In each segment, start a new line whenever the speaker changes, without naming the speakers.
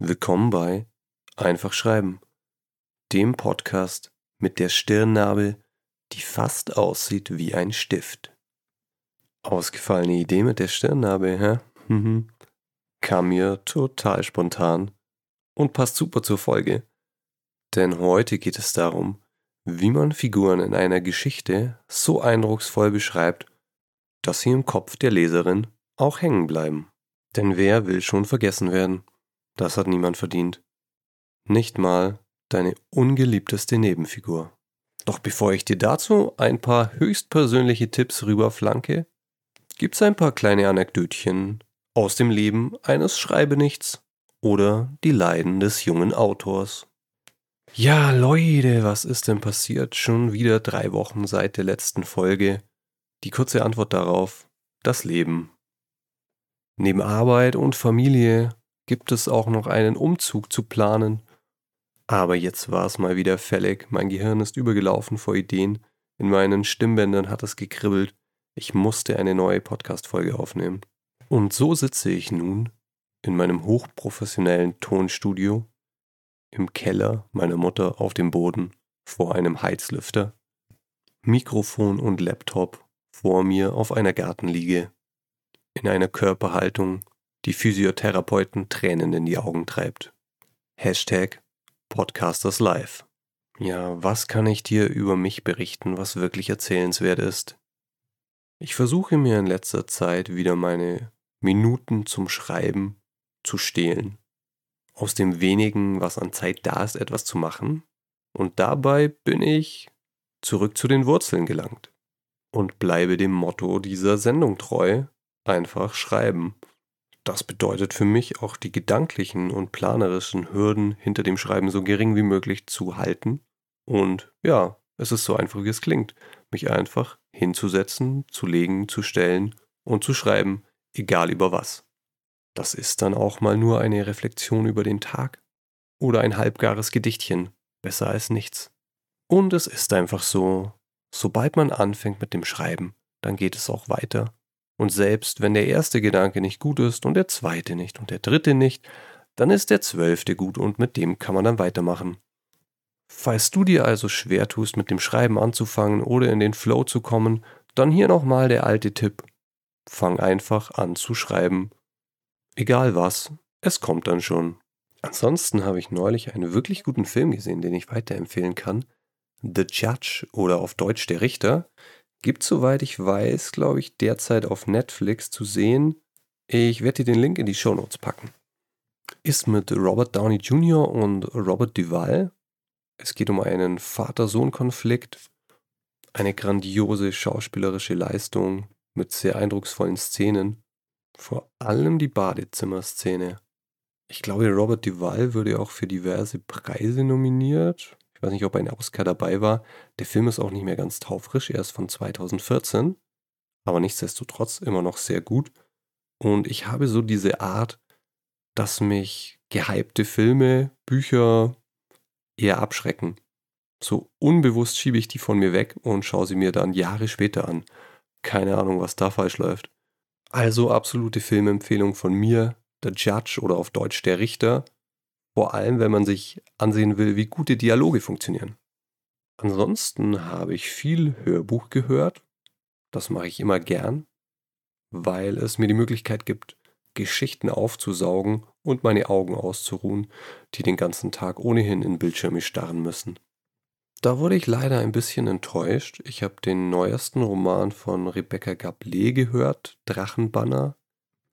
Willkommen bei Einfach Schreiben, dem Podcast mit der Stirnnabel, die fast aussieht wie ein Stift. Ausgefallene Idee mit der Stirnnabel, hä? Mhm. Kam mir total spontan und passt super zur Folge. Denn heute geht es darum, wie man Figuren in einer Geschichte so eindrucksvoll beschreibt, dass sie im Kopf der Leserin auch hängen bleiben. Denn wer will schon vergessen werden? Das hat niemand verdient. Nicht mal deine ungeliebteste Nebenfigur. Doch bevor ich dir dazu ein paar höchstpersönliche Tipps rüberflanke, gibt's ein paar kleine Anekdötchen aus dem Leben eines Schreibenichts oder die Leiden des jungen Autors. Ja, Leute, was ist denn passiert? Schon wieder drei Wochen seit der letzten Folge. Die kurze Antwort darauf, das Leben. Neben Arbeit und Familie gibt es auch noch einen Umzug zu planen. Aber jetzt war es mal wieder fällig, mein Gehirn ist übergelaufen vor Ideen, in meinen Stimmbändern hat es gekribbelt, ich musste eine neue Podcast-Folge aufnehmen. Und so sitze ich nun in meinem hochprofessionellen Tonstudio, im Keller meiner Mutter auf dem Boden, vor einem Heizlüfter, Mikrofon und Laptop vor mir auf einer Gartenliege in einer Körperhaltung, die Physiotherapeuten Tränen in die Augen treibt. Hashtag Podcasters Live. Ja, was kann ich dir über mich berichten, was wirklich erzählenswert ist? Ich versuche mir in letzter Zeit wieder meine Minuten zum Schreiben zu stehlen. Aus dem wenigen, was an Zeit da ist, etwas zu machen. Und dabei bin ich zurück zu den Wurzeln gelangt und bleibe dem Motto dieser Sendung treu, einfach schreiben. Das bedeutet für mich auch die gedanklichen und planerischen Hürden hinter dem Schreiben so gering wie möglich zu halten. Und ja, es ist so einfach, wie es klingt, mich einfach hinzusetzen, zu legen, zu stellen und zu schreiben, egal über was. Das ist dann auch mal nur eine Reflexion über den Tag oder ein halbgares Gedichtchen, besser als nichts. Und es ist einfach so, sobald man anfängt mit dem Schreiben, dann geht es auch weiter und selbst wenn der erste Gedanke nicht gut ist und der zweite nicht und der dritte nicht, dann ist der zwölfte gut und mit dem kann man dann weitermachen. Falls du dir also schwer tust, mit dem Schreiben anzufangen oder in den Flow zu kommen, dann hier nochmal der alte Tipp. Fang einfach an zu schreiben. Egal was, es kommt dann schon. Ansonsten habe ich neulich einen wirklich guten Film gesehen, den ich weiterempfehlen kann. The Judge oder auf Deutsch Der Richter. Gibt, soweit ich weiß, glaube ich, derzeit auf Netflix zu sehen. Ich werde dir den Link in die Show Notes packen. Ist mit Robert Downey Jr. und Robert Duvall. Es geht um einen Vater-Sohn-Konflikt. Eine grandiose schauspielerische Leistung mit sehr eindrucksvollen Szenen. Vor allem die Badezimmerszene. Ich glaube, Robert Duvall würde auch für diverse Preise nominiert. Ich weiß nicht, ob ein Oscar dabei war. Der Film ist auch nicht mehr ganz taufrisch. Er ist von 2014. Aber nichtsdestotrotz immer noch sehr gut. Und ich habe so diese Art, dass mich gehypte Filme, Bücher eher abschrecken. So unbewusst schiebe ich die von mir weg und schaue sie mir dann Jahre später an. Keine Ahnung, was da falsch läuft. Also absolute Filmempfehlung von mir, The Judge oder auf Deutsch Der Richter. Vor allem, wenn man sich ansehen will, wie gute Dialoge funktionieren. Ansonsten habe ich viel Hörbuch gehört. Das mache ich immer gern, weil es mir die Möglichkeit gibt, Geschichten aufzusaugen und meine Augen auszuruhen, die den ganzen Tag ohnehin in Bildschirme starren müssen. Da wurde ich leider ein bisschen enttäuscht. Ich habe den neuesten Roman von Rebecca Gablé gehört, Drachenbanner.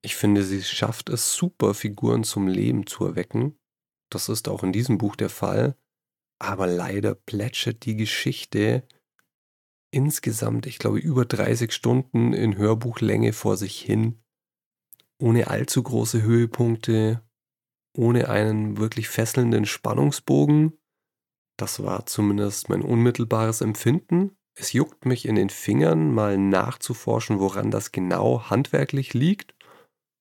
Ich finde, sie schafft es super, Figuren zum Leben zu erwecken. Das ist auch in diesem Buch der Fall. Aber leider plätschert die Geschichte insgesamt, ich glaube, über 30 Stunden in Hörbuchlänge vor sich hin. Ohne allzu große Höhepunkte, ohne einen wirklich fesselnden Spannungsbogen. Das war zumindest mein unmittelbares Empfinden. Es juckt mich in den Fingern, mal nachzuforschen, woran das genau handwerklich liegt.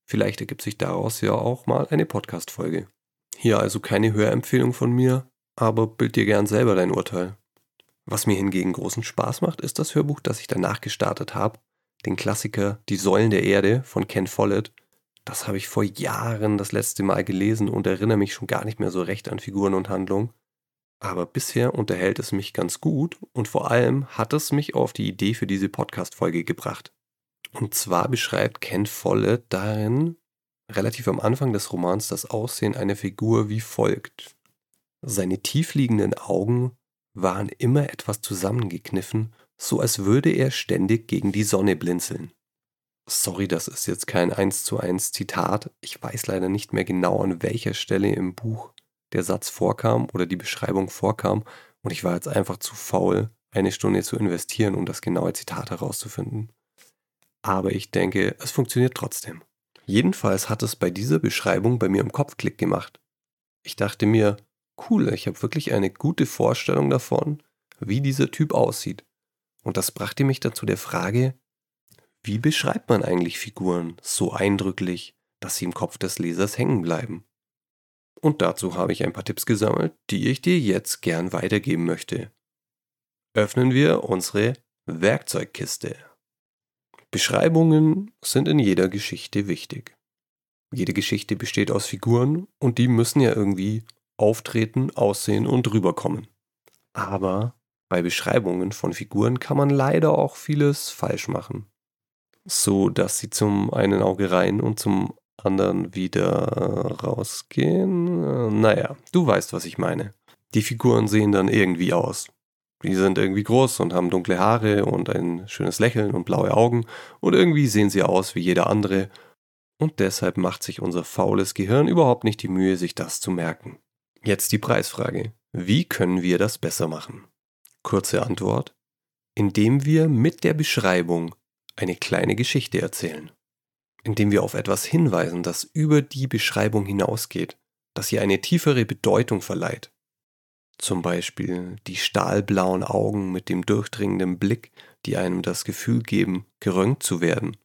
Vielleicht ergibt sich daraus ja auch mal eine Podcast-Folge. Hier also keine Hörempfehlung von mir, aber bild dir gern selber dein Urteil. Was mir hingegen großen Spaß macht, ist das Hörbuch, das ich danach gestartet habe, den Klassiker Die Säulen der Erde von Ken Follett. Das habe ich vor Jahren das letzte Mal gelesen und erinnere mich schon gar nicht mehr so recht an Figuren und Handlung. Aber bisher unterhält es mich ganz gut und vor allem hat es mich auf die Idee für diese Podcast-Folge gebracht. Und zwar beschreibt Ken Follett darin relativ am Anfang des Romans das Aussehen einer Figur wie folgt. Seine tiefliegenden Augen waren immer etwas zusammengekniffen, so als würde er ständig gegen die Sonne blinzeln. Sorry, das ist jetzt kein 1 zu 1 Zitat. Ich weiß leider nicht mehr genau, an welcher Stelle im Buch der Satz vorkam oder die Beschreibung vorkam und ich war jetzt einfach zu faul, eine Stunde zu investieren, um das genaue Zitat herauszufinden. Aber ich denke, es funktioniert trotzdem. Jedenfalls hat es bei dieser Beschreibung bei mir im Kopf Klick gemacht. Ich dachte mir, cool, ich habe wirklich eine gute Vorstellung davon, wie dieser Typ aussieht. Und das brachte mich dann zu der Frage, wie beschreibt man eigentlich Figuren so eindrücklich, dass sie im Kopf des Lesers hängen bleiben? Und dazu habe ich ein paar Tipps gesammelt, die ich dir jetzt gern weitergeben möchte. Öffnen wir unsere Werkzeugkiste. Beschreibungen sind in jeder Geschichte wichtig. Jede Geschichte besteht aus Figuren und die müssen ja irgendwie auftreten, aussehen und rüberkommen. Aber bei Beschreibungen von Figuren kann man leider auch vieles falsch machen. So dass sie zum einen Auge rein und zum anderen wieder rausgehen. Naja, du weißt, was ich meine. Die Figuren sehen dann irgendwie aus. Die sind irgendwie groß und haben dunkle Haare und ein schönes Lächeln und blaue Augen und irgendwie sehen sie aus wie jeder andere. Und deshalb macht sich unser faules Gehirn überhaupt nicht die Mühe, sich das zu merken. Jetzt die Preisfrage. Wie können wir das besser machen? Kurze Antwort. Indem wir mit der Beschreibung eine kleine Geschichte erzählen. Indem wir auf etwas hinweisen, das über die Beschreibung hinausgeht, das ihr eine tiefere Bedeutung verleiht. Zum Beispiel die stahlblauen Augen mit dem durchdringenden Blick, die einem das Gefühl geben, gerönt zu werden,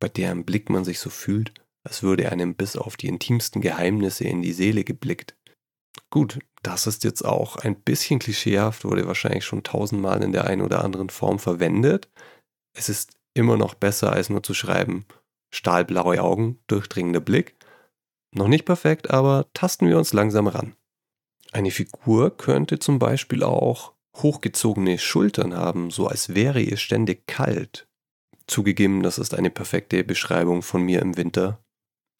bei deren Blick man sich so fühlt, als würde einem bis auf die intimsten Geheimnisse in die Seele geblickt. Gut, das ist jetzt auch ein bisschen klischeehaft, wurde wahrscheinlich schon tausendmal in der einen oder anderen Form verwendet. Es ist immer noch besser, als nur zu schreiben, stahlblaue Augen, durchdringender Blick. Noch nicht perfekt, aber tasten wir uns langsam ran. Eine Figur könnte zum Beispiel auch hochgezogene Schultern haben, so als wäre ihr ständig kalt. Zugegeben, das ist eine perfekte Beschreibung von mir im Winter.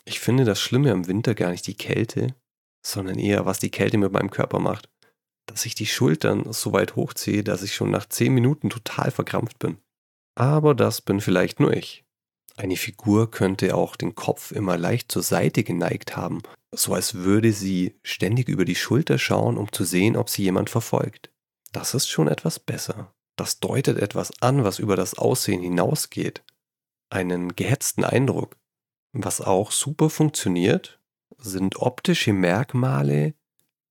Ich finde das Schlimme am Winter gar nicht die Kälte, sondern eher, was die Kälte mit meinem Körper macht. Dass ich die Schultern so weit hochziehe, dass ich schon nach 10 Minuten total verkrampft bin. Aber das bin vielleicht nur ich. Eine Figur könnte auch den Kopf immer leicht zur Seite geneigt haben, so als würde sie ständig über die Schulter schauen, um zu sehen, ob sie jemand verfolgt. Das ist schon etwas besser. Das deutet etwas an, was über das Aussehen hinausgeht. Einen gehetzten Eindruck. Was auch super funktioniert, sind optische Merkmale,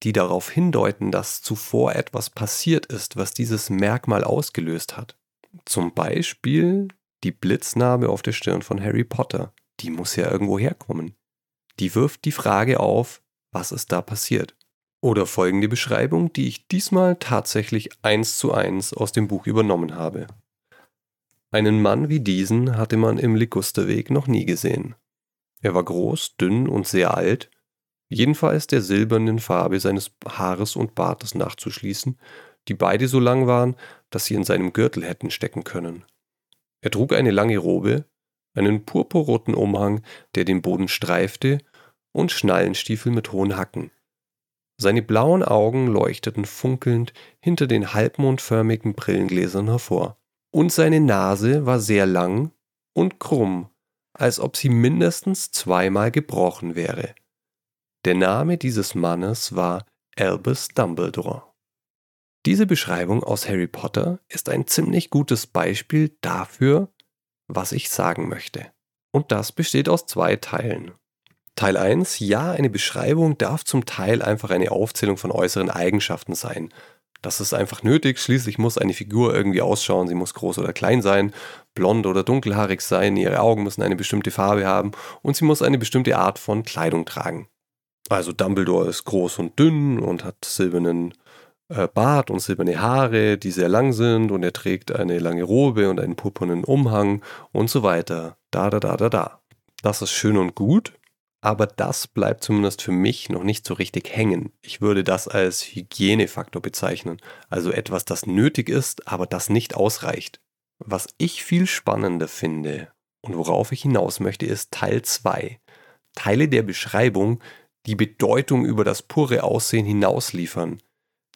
die darauf hindeuten, dass zuvor etwas passiert ist, was dieses Merkmal ausgelöst hat. Zum Beispiel die Blitznarbe auf der Stirn von Harry Potter. Die muss ja irgendwo herkommen. Die wirft die Frage auf, was ist da passiert? Oder folgende Beschreibung, die ich diesmal tatsächlich eins zu eins aus dem Buch übernommen habe. Einen Mann wie diesen hatte man im Ligusterweg noch nie gesehen. Er war groß, dünn und sehr alt, jedenfalls der silbernen Farbe seines Haares und Bartes nachzuschließen, die beide so lang waren, dass sie in seinem Gürtel hätten stecken können. Er trug eine lange Robe, einen purpurroten Umhang, der den Boden streifte, und Schnallenstiefel mit hohen Hacken. Seine blauen Augen leuchteten funkelnd hinter den halbmondförmigen Brillengläsern hervor. Und seine Nase war sehr lang und krumm, als ob sie mindestens zweimal gebrochen wäre. Der Name dieses Mannes war Albus Dumbledore. Diese Beschreibung aus Harry Potter ist ein ziemlich gutes Beispiel dafür, was ich sagen möchte. Und das besteht aus zwei Teilen. Teil 1, ja, eine Beschreibung darf zum Teil einfach eine Aufzählung von äußeren Eigenschaften sein. Das ist einfach nötig, schließlich muss eine Figur irgendwie ausschauen, sie muss groß oder klein sein, blond oder dunkelhaarig sein, ihre Augen müssen eine bestimmte Farbe haben und sie muss eine bestimmte Art von Kleidung tragen. Also Dumbledore ist groß und dünn und hat silbernen Bart und silberne Haare, die sehr lang sind und er trägt eine lange Robe und einen purpurnen Umhang und so weiter. Da, da, da, da, da. Das ist schön und gut, aber das bleibt zumindest für mich noch nicht so richtig hängen. Ich würde das als Hygienefaktor bezeichnen, also etwas, das nötig ist, aber das nicht ausreicht. Was ich viel spannender finde und worauf ich hinaus möchte, ist Teil 2. Teile der Beschreibung, die Bedeutung über das pure Aussehen hinaus liefern,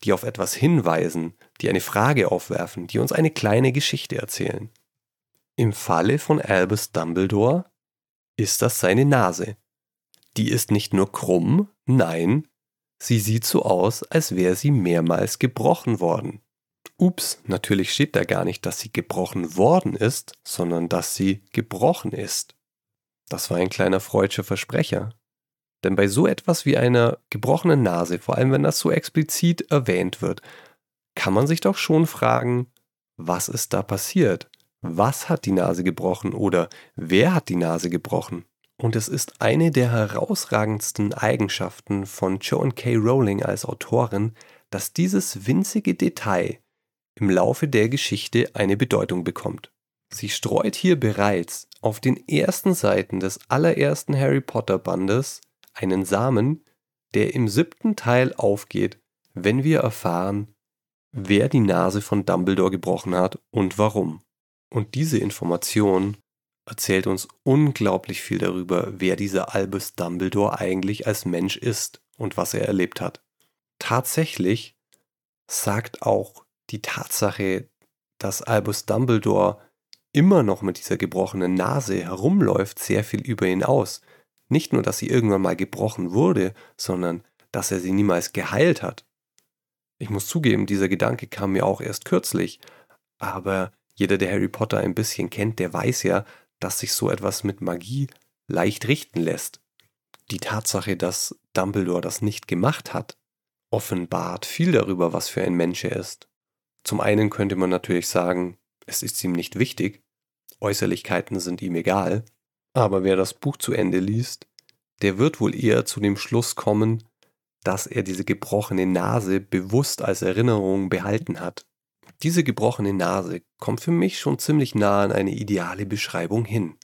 die auf etwas hinweisen, die eine Frage aufwerfen, die uns eine kleine Geschichte erzählen. Im Falle von Albus Dumbledore ist das seine Nase die ist nicht nur krumm, nein, sie sieht so aus, als wäre sie mehrmals gebrochen worden. Ups, natürlich steht da gar nicht, dass sie gebrochen worden ist, sondern dass sie gebrochen ist. Das war ein kleiner freudscher Versprecher. Denn bei so etwas wie einer gebrochenen Nase, vor allem wenn das so explizit erwähnt wird, kann man sich doch schon fragen, was ist da passiert? Was hat die Nase gebrochen oder wer hat die Nase gebrochen? Und es ist eine der herausragendsten Eigenschaften von Joan K. Rowling als Autorin, dass dieses winzige Detail im Laufe der Geschichte eine Bedeutung bekommt. Sie streut hier bereits auf den ersten Seiten des allerersten Harry Potter Bandes einen Samen, der im siebten Teil aufgeht, wenn wir erfahren, wer die Nase von Dumbledore gebrochen hat und warum. Und diese Information erzählt uns unglaublich viel darüber, wer dieser Albus Dumbledore eigentlich als Mensch ist und was er erlebt hat. Tatsächlich sagt auch die Tatsache, dass Albus Dumbledore immer noch mit dieser gebrochenen Nase herumläuft, sehr viel über ihn aus. Nicht nur, dass sie irgendwann mal gebrochen wurde, sondern dass er sie niemals geheilt hat. Ich muss zugeben, dieser Gedanke kam mir auch erst kürzlich, aber jeder, der Harry Potter ein bisschen kennt, der weiß ja, dass sich so etwas mit Magie leicht richten lässt. Die Tatsache, dass Dumbledore das nicht gemacht hat, offenbart viel darüber, was für ein Mensch er ist. Zum einen könnte man natürlich sagen, es ist ihm nicht wichtig, Äußerlichkeiten sind ihm egal, aber wer das Buch zu Ende liest, der wird wohl eher zu dem Schluss kommen, dass er diese gebrochene Nase bewusst als Erinnerung behalten hat diese gebrochene Nase kommt für mich schon ziemlich nah an eine ideale Beschreibung hin.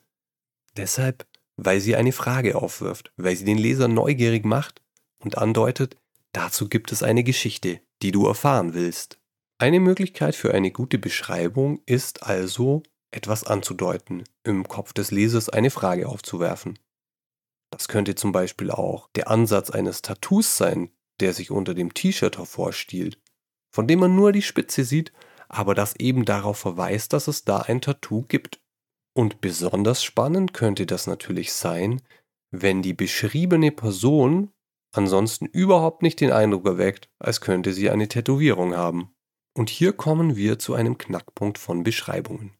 Deshalb, weil sie eine Frage aufwirft, weil sie den Leser neugierig macht und andeutet, dazu gibt es eine Geschichte, die du erfahren willst. Eine Möglichkeit für eine gute Beschreibung ist also, etwas anzudeuten, im Kopf des Lesers eine Frage aufzuwerfen. Das könnte zum Beispiel auch der Ansatz eines Tattoos sein, der sich unter dem T-Shirt hervorstiehlt, von dem man nur die Spitze sieht aber das eben darauf verweist, dass es da ein Tattoo gibt. Und besonders spannend könnte das natürlich sein, wenn die beschriebene Person ansonsten überhaupt nicht den Eindruck erweckt, als könnte sie eine Tätowierung haben. Und hier kommen wir zu einem Knackpunkt von Beschreibungen.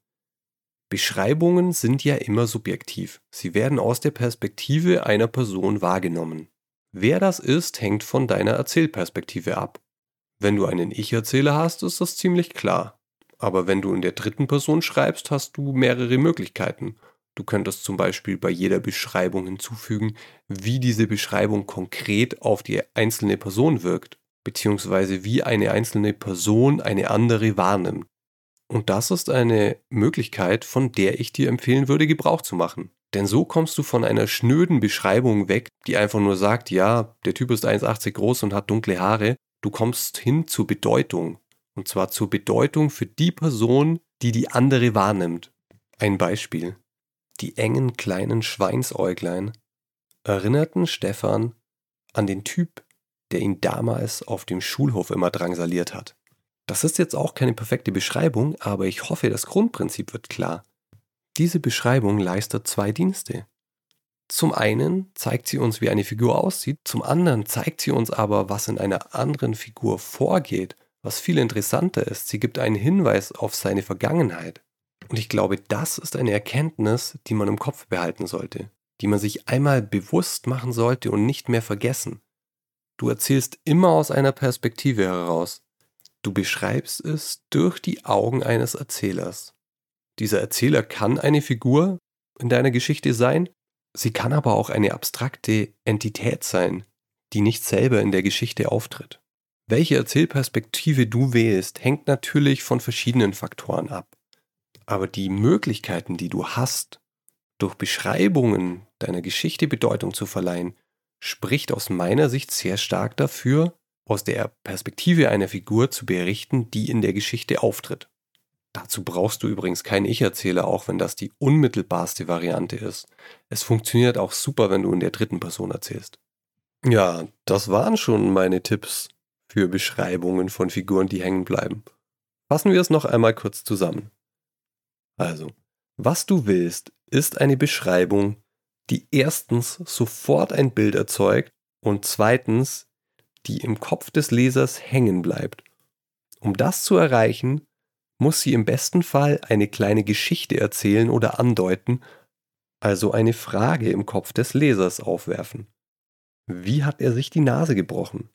Beschreibungen sind ja immer subjektiv. Sie werden aus der Perspektive einer Person wahrgenommen. Wer das ist, hängt von deiner Erzählperspektive ab. Wenn du einen Ich-Erzähler hast, ist das ziemlich klar. Aber wenn du in der dritten Person schreibst, hast du mehrere Möglichkeiten. Du könntest zum Beispiel bei jeder Beschreibung hinzufügen, wie diese Beschreibung konkret auf die einzelne Person wirkt, beziehungsweise wie eine einzelne Person eine andere wahrnimmt. Und das ist eine Möglichkeit, von der ich dir empfehlen würde, Gebrauch zu machen. Denn so kommst du von einer schnöden Beschreibung weg, die einfach nur sagt, ja, der Typ ist 1,80 groß und hat dunkle Haare, Du kommst hin zur Bedeutung. Und zwar zur Bedeutung für die Person, die die andere wahrnimmt. Ein Beispiel. Die engen kleinen Schweinsäuglein erinnerten Stefan an den Typ, der ihn damals auf dem Schulhof immer drangsaliert hat. Das ist jetzt auch keine perfekte Beschreibung, aber ich hoffe, das Grundprinzip wird klar. Diese Beschreibung leistet zwei Dienste. Zum einen zeigt sie uns, wie eine Figur aussieht, zum anderen zeigt sie uns aber, was in einer anderen Figur vorgeht, was viel interessanter ist. Sie gibt einen Hinweis auf seine Vergangenheit. Und ich glaube, das ist eine Erkenntnis, die man im Kopf behalten sollte, die man sich einmal bewusst machen sollte und nicht mehr vergessen. Du erzählst immer aus einer Perspektive heraus. Du beschreibst es durch die Augen eines Erzählers. Dieser Erzähler kann eine Figur in deiner Geschichte sein, Sie kann aber auch eine abstrakte Entität sein, die nicht selber in der Geschichte auftritt. Welche Erzählperspektive du wählst, hängt natürlich von verschiedenen Faktoren ab. Aber die Möglichkeiten, die du hast, durch Beschreibungen deiner Geschichte Bedeutung zu verleihen, spricht aus meiner Sicht sehr stark dafür, aus der Perspektive einer Figur zu berichten, die in der Geschichte auftritt. Dazu brauchst du übrigens keinen Ich-Erzähler, auch wenn das die unmittelbarste Variante ist. Es funktioniert auch super, wenn du in der dritten Person erzählst. Ja, das waren schon meine Tipps für Beschreibungen von Figuren, die hängen bleiben. Fassen wir es noch einmal kurz zusammen. Also, was du willst, ist eine Beschreibung, die erstens sofort ein Bild erzeugt und zweitens, die im Kopf des Lesers hängen bleibt. Um das zu erreichen, muss sie im besten Fall eine kleine Geschichte erzählen oder andeuten, also eine Frage im Kopf des Lesers aufwerfen. Wie hat er sich die Nase gebrochen?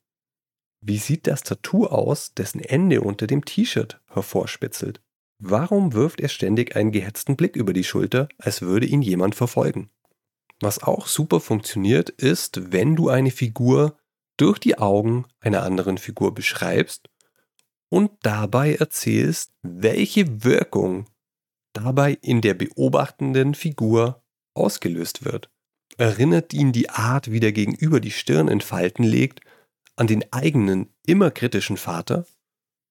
Wie sieht das Tattoo aus, dessen Ende unter dem T-Shirt hervorspitzelt? Warum wirft er ständig einen gehetzten Blick über die Schulter, als würde ihn jemand verfolgen? Was auch super funktioniert, ist, wenn du eine Figur durch die Augen einer anderen Figur beschreibst und dabei erzählst, welche Wirkung dabei in der beobachtenden Figur ausgelöst wird. Erinnert ihn die Art, wie der Gegenüber die Stirn in Falten legt, an den eigenen immer kritischen Vater?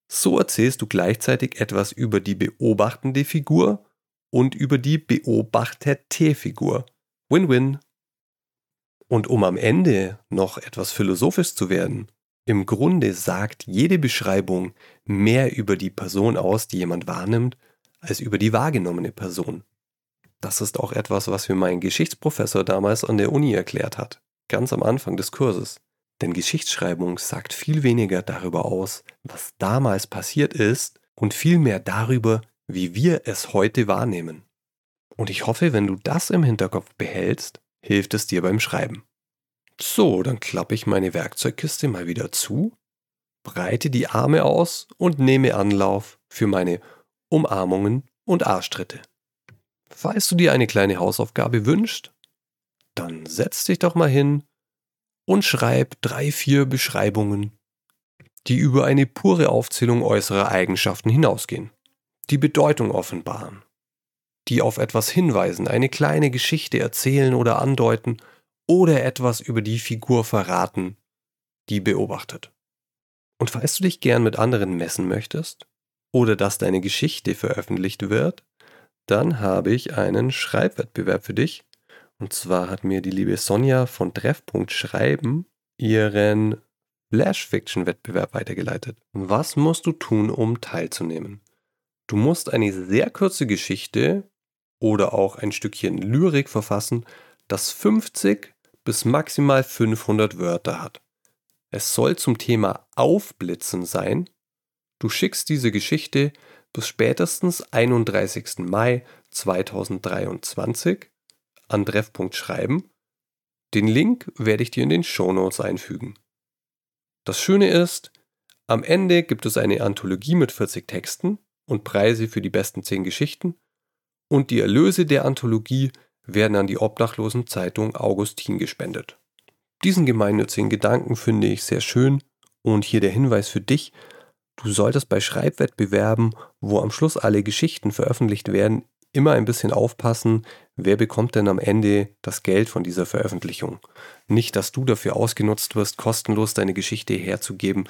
So erzählst du gleichzeitig etwas über die beobachtende Figur und über die beobachtete Figur. Win-win. Und um am Ende noch etwas philosophisch zu werden, im Grunde sagt jede Beschreibung mehr über die Person aus, die jemand wahrnimmt, als über die wahrgenommene Person. Das ist auch etwas, was mir mein Geschichtsprofessor damals an der Uni erklärt hat, ganz am Anfang des Kurses. Denn Geschichtsschreibung sagt viel weniger darüber aus, was damals passiert ist, und viel mehr darüber, wie wir es heute wahrnehmen. Und ich hoffe, wenn du das im Hinterkopf behältst, hilft es dir beim Schreiben. So, dann klappe ich meine Werkzeugkiste mal wieder zu, breite die Arme aus und nehme Anlauf für meine Umarmungen und Arschtritte. Falls du dir eine kleine Hausaufgabe wünschst, dann setz dich doch mal hin und schreib drei, vier Beschreibungen, die über eine pure Aufzählung äußerer Eigenschaften hinausgehen, die Bedeutung offenbaren, die auf etwas hinweisen, eine kleine Geschichte erzählen oder andeuten oder etwas über die Figur verraten, die beobachtet. Und falls du dich gern mit anderen messen möchtest oder dass deine Geschichte veröffentlicht wird, dann habe ich einen Schreibwettbewerb für dich. Und zwar hat mir die liebe Sonja von Treffpunkt Schreiben ihren Flash-Fiction-Wettbewerb weitergeleitet. Was musst du tun, um teilzunehmen? Du musst eine sehr kurze Geschichte oder auch ein Stückchen Lyrik verfassen, das 50 bis maximal 500 Wörter hat. Es soll zum Thema Aufblitzen sein. Du schickst diese Geschichte bis spätestens 31. Mai 2023 an Treffpunkt schreiben. Den Link werde ich dir in den Shownotes einfügen. Das Schöne ist, am Ende gibt es eine Anthologie mit 40 Texten und Preise für die besten 10 Geschichten und die Erlöse der Anthologie werden an die Obdachlosenzeitung Augustin gespendet. Diesen gemeinnützigen Gedanken finde ich sehr schön und hier der Hinweis für dich, du solltest bei Schreibwettbewerben, wo am Schluss alle Geschichten veröffentlicht werden, immer ein bisschen aufpassen, wer bekommt denn am Ende das Geld von dieser Veröffentlichung. Nicht, dass du dafür ausgenutzt wirst, kostenlos deine Geschichte herzugeben,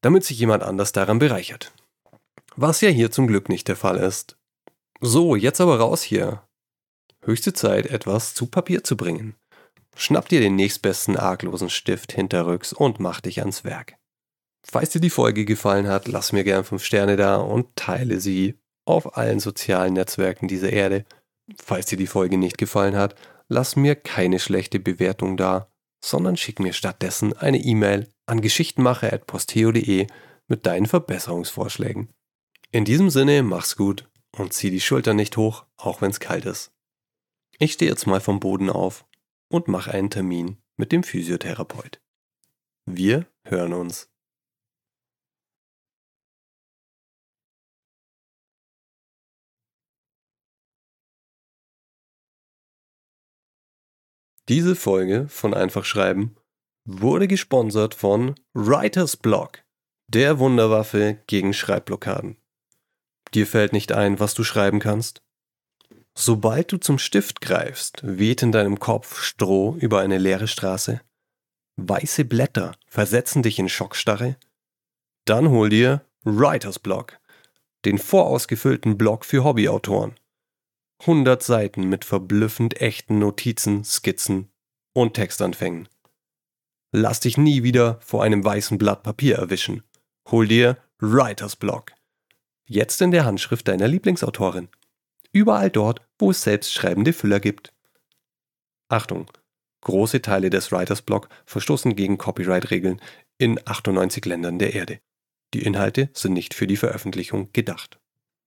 damit sich jemand anders daran bereichert. Was ja hier zum Glück nicht der Fall ist. So, jetzt aber raus hier. Höchste Zeit, etwas zu Papier zu bringen. Schnapp dir den nächstbesten arglosen Stift hinterrücks und mach dich ans Werk. Falls dir die Folge gefallen hat, lass mir gern 5 Sterne da und teile sie auf allen sozialen Netzwerken dieser Erde. Falls dir die Folge nicht gefallen hat, lass mir keine schlechte Bewertung da, sondern schick mir stattdessen eine E-Mail an geschichtenmacher.posteo.de mit deinen Verbesserungsvorschlägen. In diesem Sinne, mach's gut und zieh die Schultern nicht hoch, auch wenn's kalt ist. Ich stehe jetzt mal vom Boden auf und mache einen Termin mit dem Physiotherapeut. Wir hören uns. Diese Folge von Einfach Schreiben wurde gesponsert von Writers Block, der Wunderwaffe gegen Schreibblockaden. Dir fällt nicht ein, was du schreiben kannst? Sobald du zum Stift greifst, weht in deinem Kopf Stroh über eine leere Straße. Weiße Blätter versetzen dich in Schockstarre. Dann hol dir Writers Block, den vorausgefüllten Blog für Hobbyautoren. 100 Seiten mit verblüffend echten Notizen, Skizzen und Textanfängen. Lass dich nie wieder vor einem weißen Blatt Papier erwischen. Hol dir Writers Block. Jetzt in der Handschrift deiner Lieblingsautorin. Überall dort, wo es selbstschreibende Füller gibt. Achtung! Große Teile des Writers Block verstoßen gegen Copyright-Regeln in 98 Ländern der Erde. Die Inhalte sind nicht für die Veröffentlichung gedacht.